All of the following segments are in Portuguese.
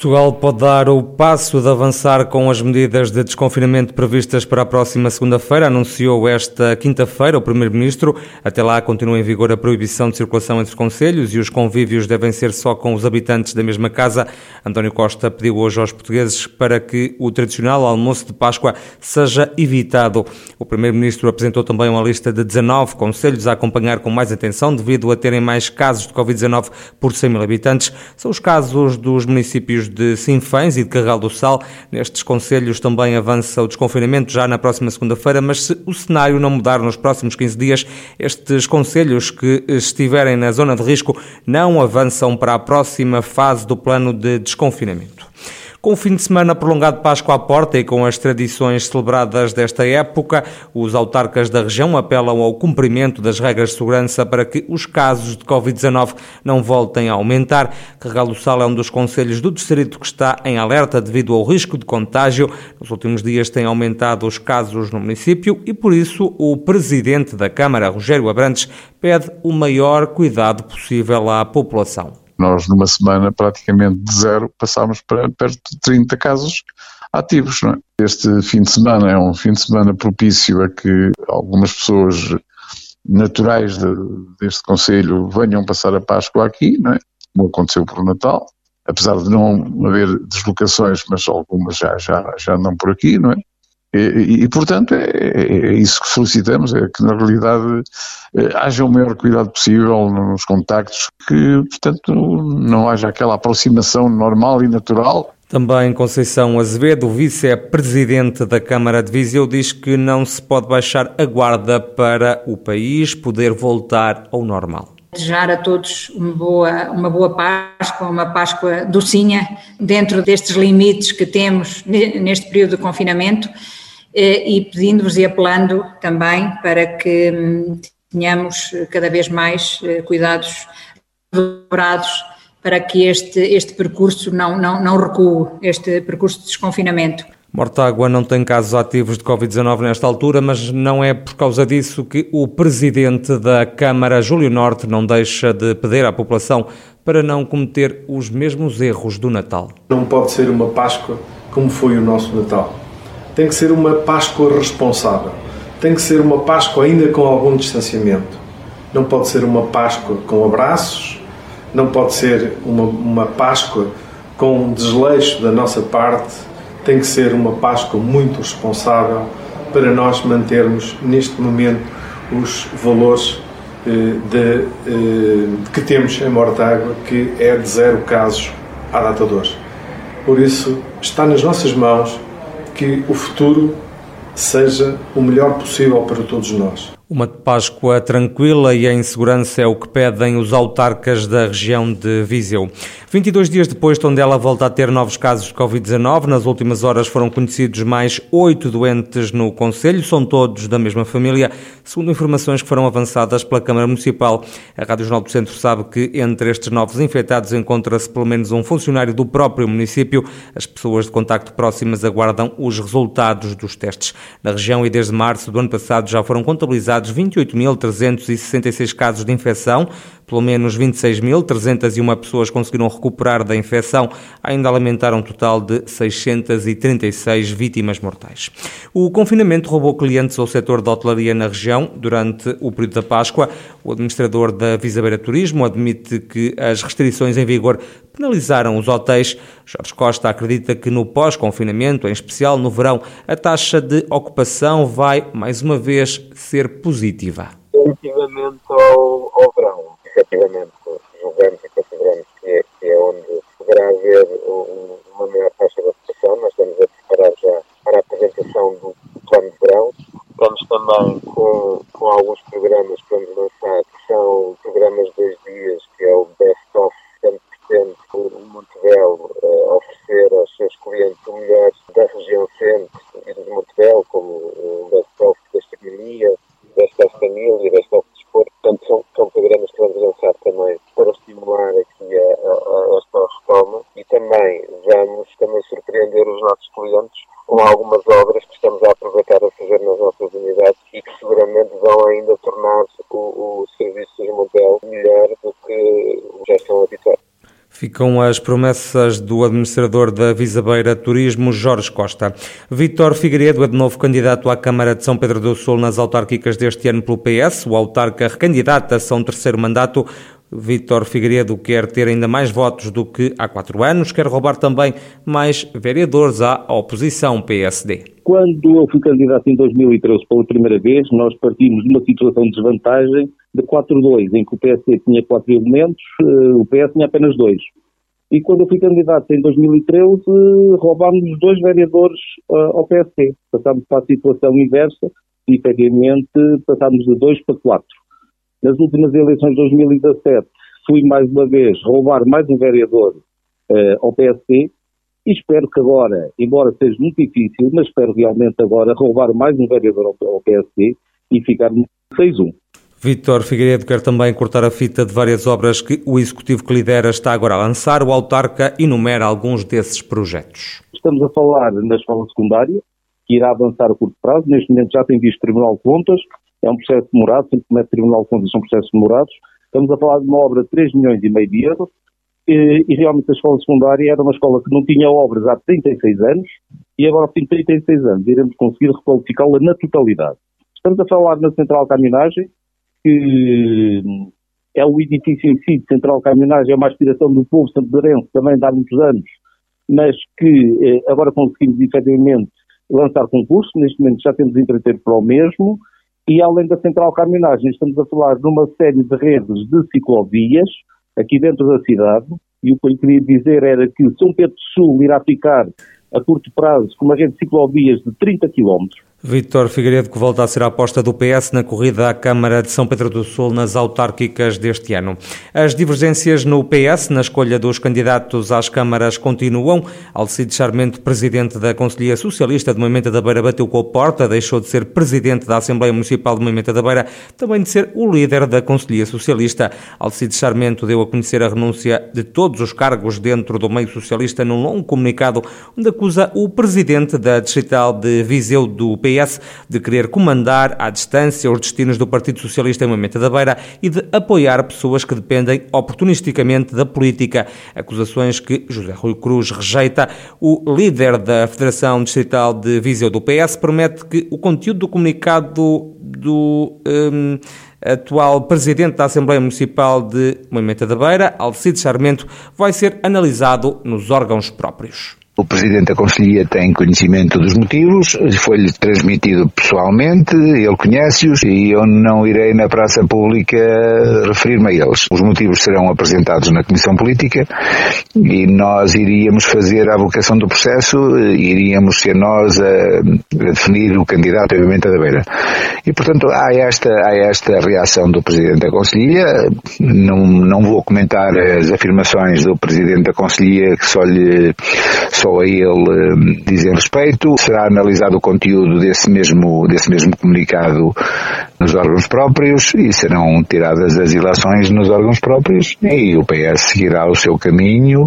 Portugal pode dar o passo de avançar com as medidas de desconfinamento previstas para a próxima segunda-feira, anunciou esta quinta-feira o Primeiro-Ministro. Até lá continua em vigor a proibição de circulação entre conselhos e os convívios devem ser só com os habitantes da mesma casa. António Costa pediu hoje aos portugueses para que o tradicional almoço de Páscoa seja evitado. O Primeiro-Ministro apresentou também uma lista de 19 conselhos a acompanhar com mais atenção devido a terem mais casos de Covid-19 por 100 mil habitantes. São os casos dos municípios de Sinfãs e de Carral do Sal. Nestes conselhos também avança o desconfinamento já na próxima segunda-feira, mas se o cenário não mudar nos próximos 15 dias, estes conselhos que estiverem na zona de risco não avançam para a próxima fase do plano de desconfinamento. Com o fim de semana prolongado de Páscoa à porta e com as tradições celebradas desta época, os autarcas da região apelam ao cumprimento das regras de segurança para que os casos de Covid-19 não voltem a aumentar. Carregalo Sal é um dos conselhos do distrito que está em alerta devido ao risco de contágio. Nos últimos dias têm aumentado os casos no município e, por isso, o presidente da Câmara, Rogério Abrantes, pede o maior cuidado possível à população. Nós, numa semana, praticamente de zero, passámos para perto de 30 casos ativos. É? Este fim de semana é um fim de semana propício a que algumas pessoas naturais de, deste Conselho venham passar a Páscoa aqui, não é? como aconteceu por Natal, apesar de não haver deslocações, mas algumas já, já, já andam por aqui, não é? E, e, portanto, é, é, isso que solicitamos, é que na realidade eh, haja o maior cuidado possível nos contactos, que, portanto, não haja aquela aproximação normal e natural. Também Conceição Azevedo, vice-presidente da Câmara de Viseu, diz que não se pode baixar a guarda para o país poder voltar ao normal. Desejar a todos uma boa, uma boa Páscoa, uma Páscoa docinha, dentro destes limites que temos neste período de confinamento e pedindo-vos e apelando também para que hum, tenhamos cada vez mais eh, cuidados dobrados para que este, este percurso não, não, não recue, este percurso de desconfinamento. Mortágua não tem casos ativos de Covid-19 nesta altura, mas não é por causa disso que o presidente da Câmara, Júlio Norte, não deixa de pedir à população para não cometer os mesmos erros do Natal. Não pode ser uma Páscoa como foi o nosso Natal tem que ser uma Páscoa responsável, tem que ser uma Páscoa ainda com algum distanciamento. Não pode ser uma Páscoa com abraços, não pode ser uma, uma Páscoa com um desleixo da nossa parte, tem que ser uma Páscoa muito responsável para nós mantermos neste momento os valores eh, de, eh, que temos em Mortágua, que é de zero casos à data de hoje. Por isso, está nas nossas mãos que o futuro seja o melhor possível para todos nós. Uma Páscoa tranquila e em segurança é o que pedem os autarcas da região de Viseu. 22 dias depois, Tondela volta a ter novos casos de Covid-19. Nas últimas horas foram conhecidos mais oito doentes no Conselho, são todos da mesma família, segundo informações que foram avançadas pela Câmara Municipal. A Rádio Jornal do Centro sabe que entre estes novos infectados encontra-se pelo menos um funcionário do próprio município. As pessoas de contacto próximas aguardam os resultados dos testes. Na região e desde março do ano passado já foram contabilizados registrados 28.366 casos de infecção, pelo menos 26.301 pessoas conseguiram recuperar da infecção, ainda alimentaram um total de 636 vítimas mortais. O confinamento roubou clientes ao setor da hotelaria na região durante o período da Páscoa. O administrador da Visabeira Turismo admite que as restrições em vigor penalizaram os hotéis. Jorge Costa acredita que no pós-confinamento, em especial no verão, a taxa de ocupação vai, mais uma vez, ser positiva. Relativamente ao, ao verão, efetivamente, julgamos e consideramos que é, que é onde poderá haver um, uma maior taxa de ocupação. Nós estamos a preparar já para a apresentação do plano de verão. Estamos também com, com alguns programas que vamos lançar, que são programas de dois dias, que é o Best of pretende o Montevideo uh, oferecer aos seus clientes o melhor da região centro e do Montevideo, como um best-of da gastronomia, best-of família, best-of desporto. Portanto, são, são programas que vamos lançar também para estimular aqui a, a, a esta retoma e também vamos também surpreender os nossos clientes com algumas obras que estamos a aproveitar a fazer nas nossas unidades e que seguramente vão ainda tornar com as promessas do administrador da Visabeira Turismo, Jorge Costa. Vítor Figueiredo é de novo candidato à Câmara de São Pedro do Sul nas autárquicas deste ano pelo PS. O autarca recandidata-se a um terceiro mandato. Vítor Figueiredo quer ter ainda mais votos do que há quatro anos, quer roubar também mais vereadores à oposição PSD. Quando eu fui candidato em 2013 pela primeira vez, nós partimos de uma situação de desvantagem de 4-2, em que o PSD tinha quatro elementos, eh, o PS tinha apenas dois. E quando eu fui candidato em 2013, roubámos dois vereadores uh, ao PSD. Passámos para a situação inversa e, efetivamente, passámos de dois para quatro. Nas últimas eleições de 2017, fui mais uma vez roubar mais um vereador uh, ao PSD e espero que agora, embora seja muito difícil, mas espero realmente agora roubar mais um vereador ao, ao PSD e ficar no 6-1. Vítor Figueiredo quer também cortar a fita de várias obras que o executivo que lidera está agora a lançar. O autarca enumera alguns desses projetos. Estamos a falar na escola secundária, que irá avançar a curto prazo. Neste momento já tem visto Tribunal de Contas, é um processo demorado, sempre que mete Tribunal de Contas são processos demorados. Estamos a falar de uma obra de 3 milhões e meio de euros e, e realmente a escola secundária era uma escola que não tinha obras há 36 anos e agora, ao fim de 36 anos, iremos conseguir requalificá-la na totalidade. Estamos a falar na Central Caminhagem, que é o edifício em si de Central Caminhagem, é uma aspiração do povo santarense também de há muitos anos, mas que eh, agora conseguimos efetivamente lançar concurso, neste momento já temos empreiteiro para o mesmo, e além da Central Caminhagem estamos a falar de uma série de redes de ciclovias aqui dentro da cidade, e o que eu queria dizer era que São Pedro do Sul irá ficar a curto prazo com uma rede de ciclovias de 30 quilómetros, Vítor Figueiredo, que volta a ser a aposta do PS na corrida à Câmara de São Pedro do Sul nas autárquicas deste ano. As divergências no PS na escolha dos candidatos às câmaras continuam. Alcide Charmente, presidente da Conselhia Socialista de Moimenta da Beira, bateu com a porta, deixou de ser presidente da Assembleia Municipal de Moimenta da Beira, também de ser o líder da Conselhia Socialista. Alcide Charmento deu a conhecer a renúncia de todos os cargos dentro do meio socialista num longo comunicado onde acusa o presidente da Distrital de Viseu do PS PS de querer comandar à distância os destinos do Partido Socialista em Moimenta da Beira e de apoiar pessoas que dependem oportunisticamente da política. Acusações que José Rui Cruz rejeita. O líder da Federação Distrital de Viseu do PS promete que o conteúdo do comunicado do um, atual presidente da Assembleia Municipal de Moimenta da Beira, Alcide Charmento, vai ser analisado nos órgãos próprios. O Presidente da Conselhia tem conhecimento dos motivos, foi-lhe transmitido pessoalmente, ele conhece-os e eu não irei na praça pública referir-me a eles. Os motivos serão apresentados na Comissão Política e nós iríamos fazer a avocação do processo, iríamos ser nós a, a definir o candidato a da Beira. E portanto há esta, há esta reação do Presidente da Conselhia, não, não vou comentar as afirmações do Presidente da Conselhia que só lhe só a ele hum, dizem respeito. Será analisado o conteúdo desse mesmo, desse mesmo comunicado nos órgãos próprios e serão tiradas as ilações nos órgãos próprios e o PS seguirá o seu caminho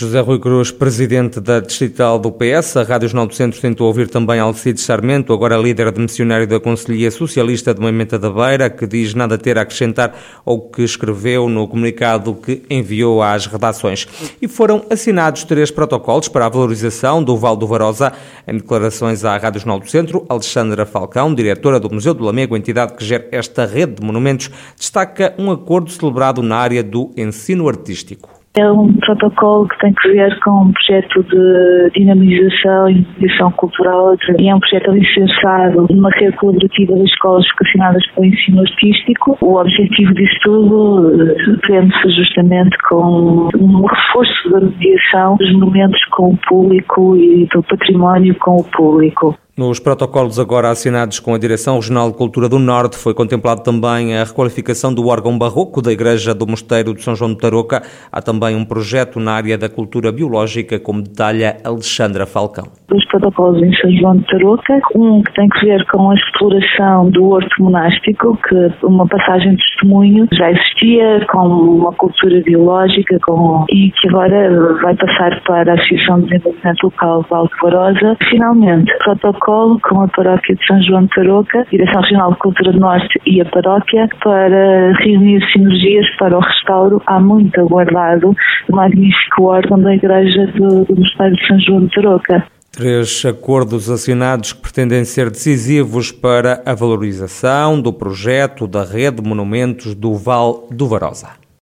José Rui Cruz, presidente da Distrital do PS, a Rádio Jornal do Centro tentou ouvir também Alcide Sarmento, agora líder de missionário da Conselhia Socialista de Moimenta da Beira, que diz nada ter a acrescentar ao que escreveu no comunicado que enviou às redações. E foram assinados três protocolos para a valorização do Val do Varosa. Em declarações à Rádio Jornal do Centro, Alexandra Falcão, diretora do Museu do Lamego, entidade que gera esta rede de monumentos, destaca um acordo celebrado na área do ensino artístico. É um protocolo que tem que ver com um projeto de dinamização e mediação cultural e é um projeto licenciado numa rede colaborativa das escolas vocacionadas para o ensino artístico. O objetivo disso tudo eh, prende-se justamente com um reforço da mediação dos momentos com o público e do património com o público. Nos protocolos agora assinados com a Direção Regional de Cultura do Norte foi contemplado também a requalificação do órgão barroco da Igreja do Mosteiro de São João de Tarouca. Há também um projeto na área da cultura biológica, como detalha Alexandra Falcão. Os protocolos em São João de Tarouca, um que tem que ver com a exploração do horto monástico, que uma passagem de testemunho já existia, com uma cultura biológica com, e que agora vai passar para a Associação de Desenvolvimento Local Val de Varosa. Finalmente, protocolo com a paróquia de São João de Tarouca, Direção Regional de Cultura do Norte e a paróquia para reunir sinergias para o restauro há muito aguardado do magnífico órgão da Igreja do, do Mosteiro de São João de Tarouca. Três acordos assinados que pretendem ser decisivos para a valorização do projeto da rede de monumentos do Val do Varosa.